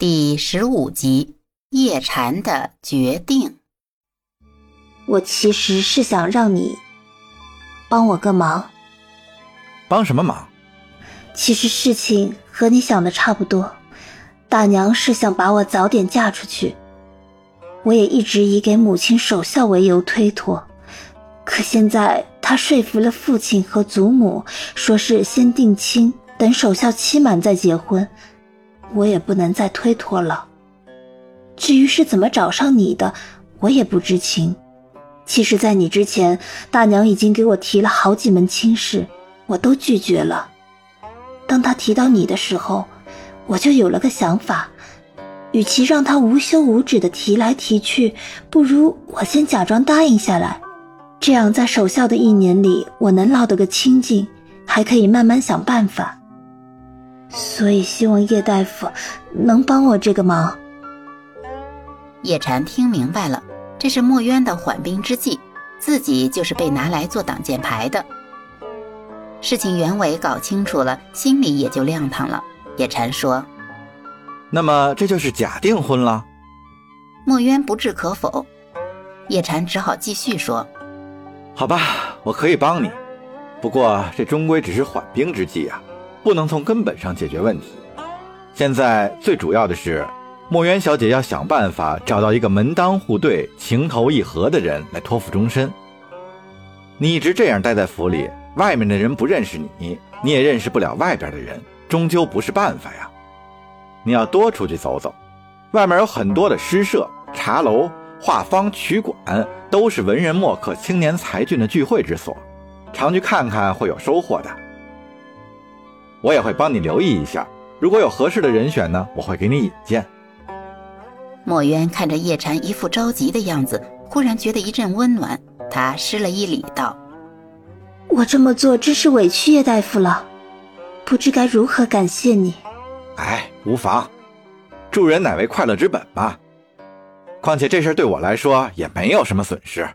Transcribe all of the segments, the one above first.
第十五集，叶禅的决定。我其实是想让你帮我个忙。帮什么忙？其实事情和你想的差不多。大娘是想把我早点嫁出去，我也一直以给母亲守孝为由推脱。可现在她说服了父亲和祖母，说是先定亲，等守孝期满再结婚。我也不能再推脱了。至于是怎么找上你的，我也不知情。其实，在你之前，大娘已经给我提了好几门亲事，我都拒绝了。当她提到你的时候，我就有了个想法：与其让她无休无止的提来提去，不如我先假装答应下来。这样，在守孝的一年里，我能落得个清净，还可以慢慢想办法。所以，希望叶大夫能帮我这个忙。叶禅听明白了，这是墨渊的缓兵之计，自己就是被拿来做挡箭牌的。事情原委搞清楚了，心里也就亮堂了。叶禅说：“那么这就是假订婚了。”墨渊不置可否，叶禅只好继续说：“好吧，我可以帮你，不过这终归只是缓兵之计啊。”不能从根本上解决问题。现在最主要的是，墨渊小姐要想办法找到一个门当户对、情投意合的人来托付终身。你一直这样待在府里，外面的人不认识你，你也认识不了外边的人，终究不是办法呀。你要多出去走走，外面有很多的诗社、茶楼、画坊、曲馆，都是文人墨客、青年才俊的聚会之所，常去看看会有收获的。我也会帮你留意一下，如果有合适的人选呢，我会给你引荐。墨渊看着叶禅一副着急的样子，忽然觉得一阵温暖。他施了一礼，道：“我这么做真是委屈叶大夫了，不知该如何感谢你。”哎，无妨，助人乃为快乐之本嘛。况且这事对我来说也没有什么损失。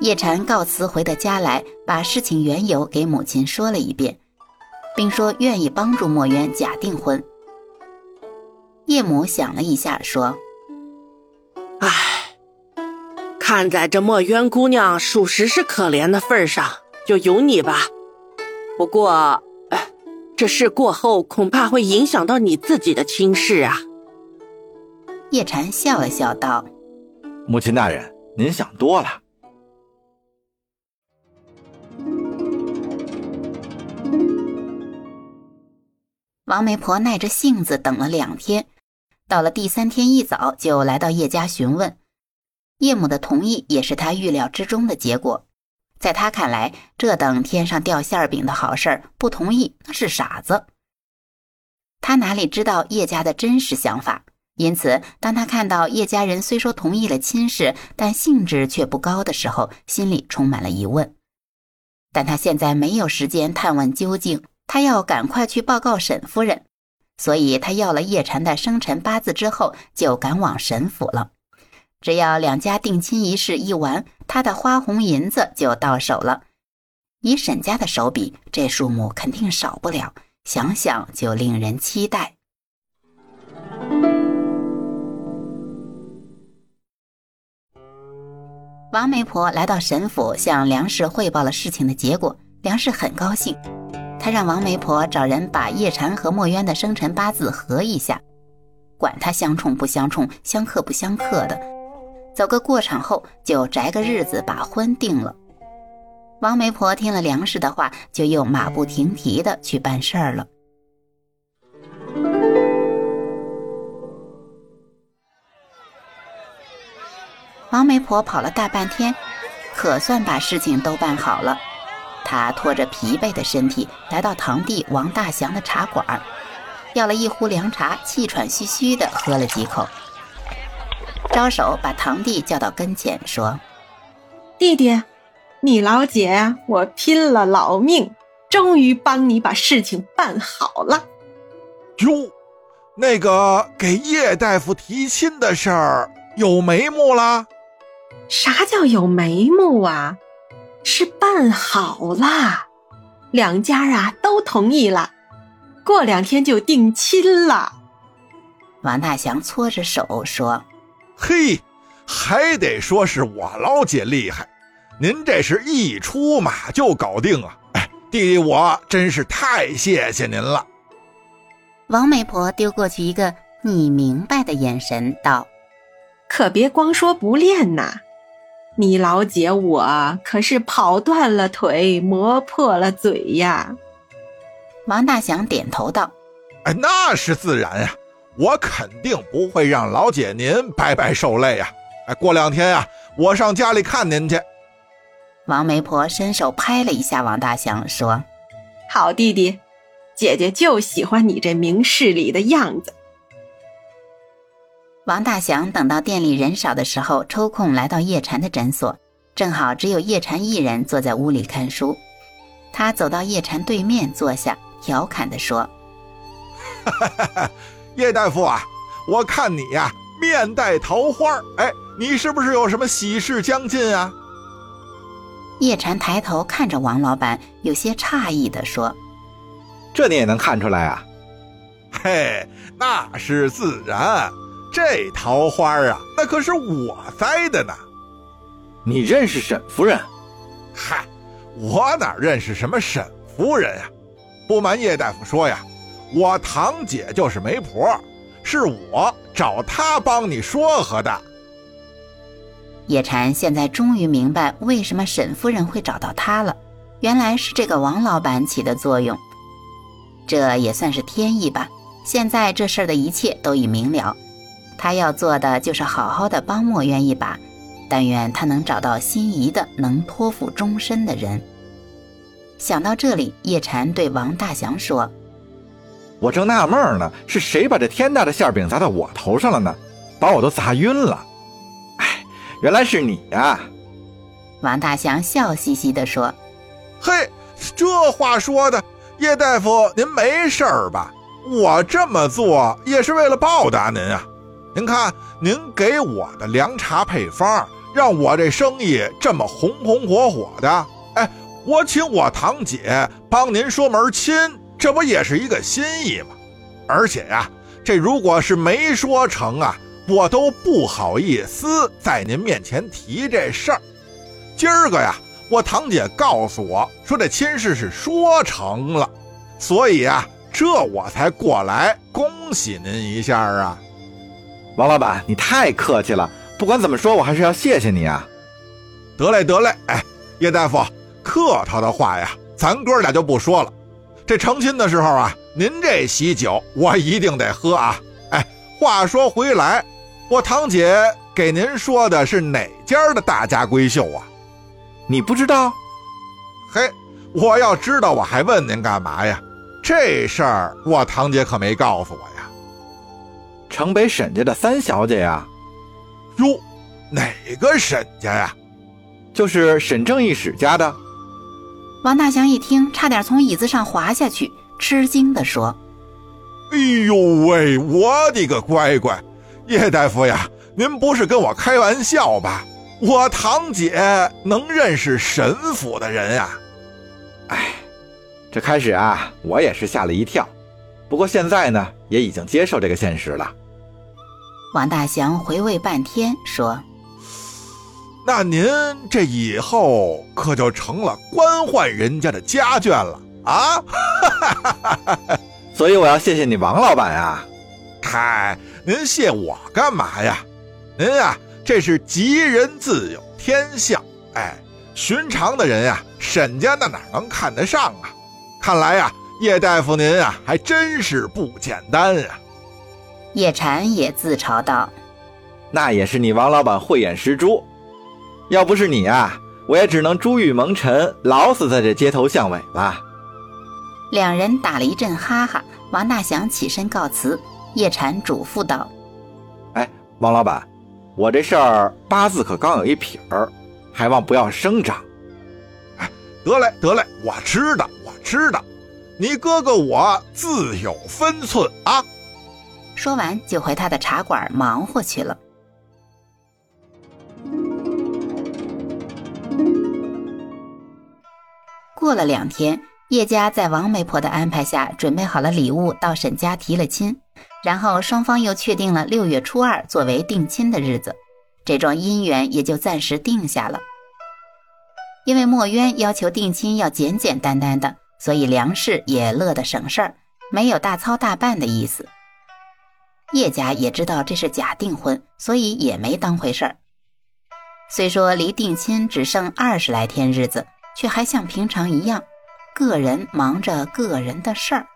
叶禅告辞回到家来，把事情缘由给母亲说了一遍，并说愿意帮助墨渊假订婚。叶母想了一下，说：“唉，看在这墨渊姑娘属实是可怜的份上，就由你吧。不过，这事过后恐怕会影响到你自己的亲事啊。”叶禅笑了笑道：“母亲大人，您想多了。”王媒婆耐着性子等了两天，到了第三天一早就来到叶家询问。叶母的同意也是他预料之中的结果。在他看来，这等天上掉馅饼的好事儿，不同意那是傻子。他哪里知道叶家的真实想法？因此，当他看到叶家人虽说同意了亲事，但兴致却不高的时候，心里充满了疑问。但他现在没有时间探问究竟。他要赶快去报告沈夫人，所以他要了叶禅的生辰八字之后，就赶往沈府了。只要两家定亲仪式一完，他的花红银子就到手了。以沈家的手笔，这数目肯定少不了，想想就令人期待。王媒婆来到沈府，向梁氏汇报了事情的结果，梁氏很高兴。他让王媒婆找人把叶禅和墨渊的生辰八字合一下，管他相冲不相冲、相克不相克的，走个过场后就择个日子把婚定了。王媒婆听了梁氏的话，就又马不停蹄的去办事儿了。王媒婆跑了大半天，可算把事情都办好了。他拖着疲惫的身体来到堂弟王大祥的茶馆，要了一壶凉茶，气喘吁吁地喝了几口，招手把堂弟叫到跟前，说：“弟弟，你老姐我拼了老命，终于帮你把事情办好了。哟，那个给叶大夫提亲的事儿有眉目了？啥叫有眉目啊？”是办好啦！两家啊都同意了，过两天就定亲了。王大祥搓着手说：“嘿，还得说是我老姐厉害，您这是一出马就搞定啊。哎，弟弟我真是太谢谢您了。”王媒婆丢过去一个你明白的眼神，道：“可别光说不练呐。”你老姐我可是跑断了腿，磨破了嘴呀。王大祥点头道：“哎，那是自然呀，我肯定不会让老姐您白白受累呀。哎，过两天呀，我上家里看您去。”王媒婆伸手拍了一下王大祥，说：“好弟弟，姐姐就喜欢你这明事理的样子。”王大祥等到店里人少的时候，抽空来到叶禅的诊所，正好只有叶禅一人坐在屋里看书。他走到叶禅对面坐下，调侃地说：“叶大夫啊，我看你呀，面带桃花，哎，你是不是有什么喜事将近啊？”叶禅抬头看着王老板，有些诧异地说：“这你也能看出来啊？嘿，那是自然。”这桃花啊，那可是我栽的呢。你认识沈夫人？嗨，我哪认识什么沈夫人呀？不瞒叶大夫说呀，我堂姐就是媒婆，是我找她帮你说和的。叶禅现在终于明白为什么沈夫人会找到他了，原来是这个王老板起的作用。这也算是天意吧。现在这事儿的一切都已明了。他要做的就是好好的帮墨渊一把，但愿他能找到心仪的、能托付终身的人。想到这里，叶禅对王大祥说：“我正纳闷呢，是谁把这天大的馅饼砸到我头上了呢？把我都砸晕了。哎，原来是你呀！”王大祥笑嘻嘻地说：“嘿，这话说的，叶大夫您没事儿吧？我这么做也是为了报答您啊。”您看，您给我的凉茶配方，让我这生意这么红红火火的。哎，我请我堂姐帮您说门亲，这不也是一个心意吗？而且呀，这如果是没说成啊，我都不好意思在您面前提这事儿。今儿个呀，我堂姐告诉我说这亲事是说成了，所以啊，这我才过来恭喜您一下啊。王老板，你太客气了。不管怎么说，我还是要谢谢你啊。得嘞，得嘞。哎，叶大夫，客套的话呀，咱哥俩就不说了。这成亲的时候啊，您这喜酒我一定得喝啊。哎，话说回来，我堂姐给您说的是哪家的大家闺秀啊？你不知道？嘿，我要知道，我还问您干嘛呀？这事儿我堂姐可没告诉我呀。城北沈家的三小姐呀，哟，哪个沈家呀？就是沈正义史家的。王大祥一听，差点从椅子上滑下去，吃惊地说：“哎呦喂，我的个乖乖，叶大夫呀，您不是跟我开玩笑吧？我堂姐能认识沈府的人呀？哎，这开始啊，我也是吓了一跳，不过现在呢，也已经接受这个现实了。”王大祥回味半天，说：“那您这以后可就成了官宦人家的家眷了啊！所以我要谢谢你，王老板呀！嗨，您谢我干嘛呀？您呀，这是吉人自有天相。哎，寻常的人呀，沈家那哪能看得上啊？看来呀，叶大夫您啊，还真是不简单啊！”叶禅也自嘲道：“那也是你王老板慧眼识珠，要不是你啊，我也只能珠玉蒙尘，老死在这街头巷尾吧。”两人打了一阵哈哈。王大祥起身告辞，叶禅嘱咐道：“哎，王老板，我这事儿八字可刚有一撇儿，还望不要声张。”“哎，得嘞，得嘞，我知道，我知道，你哥哥我自有分寸啊。”说完，就回他的茶馆忙活去了。过了两天，叶家在王媒婆的安排下，准备好了礼物，到沈家提了亲，然后双方又确定了六月初二作为定亲的日子，这桩姻缘也就暂时定下了。因为墨渊要求定亲要简简单单的，所以梁氏也乐得省事儿，没有大操大办的意思。叶家也知道这是假订婚，所以也没当回事儿。虽说离定亲只剩二十来天日子，却还像平常一样，个人忙着个人的事儿。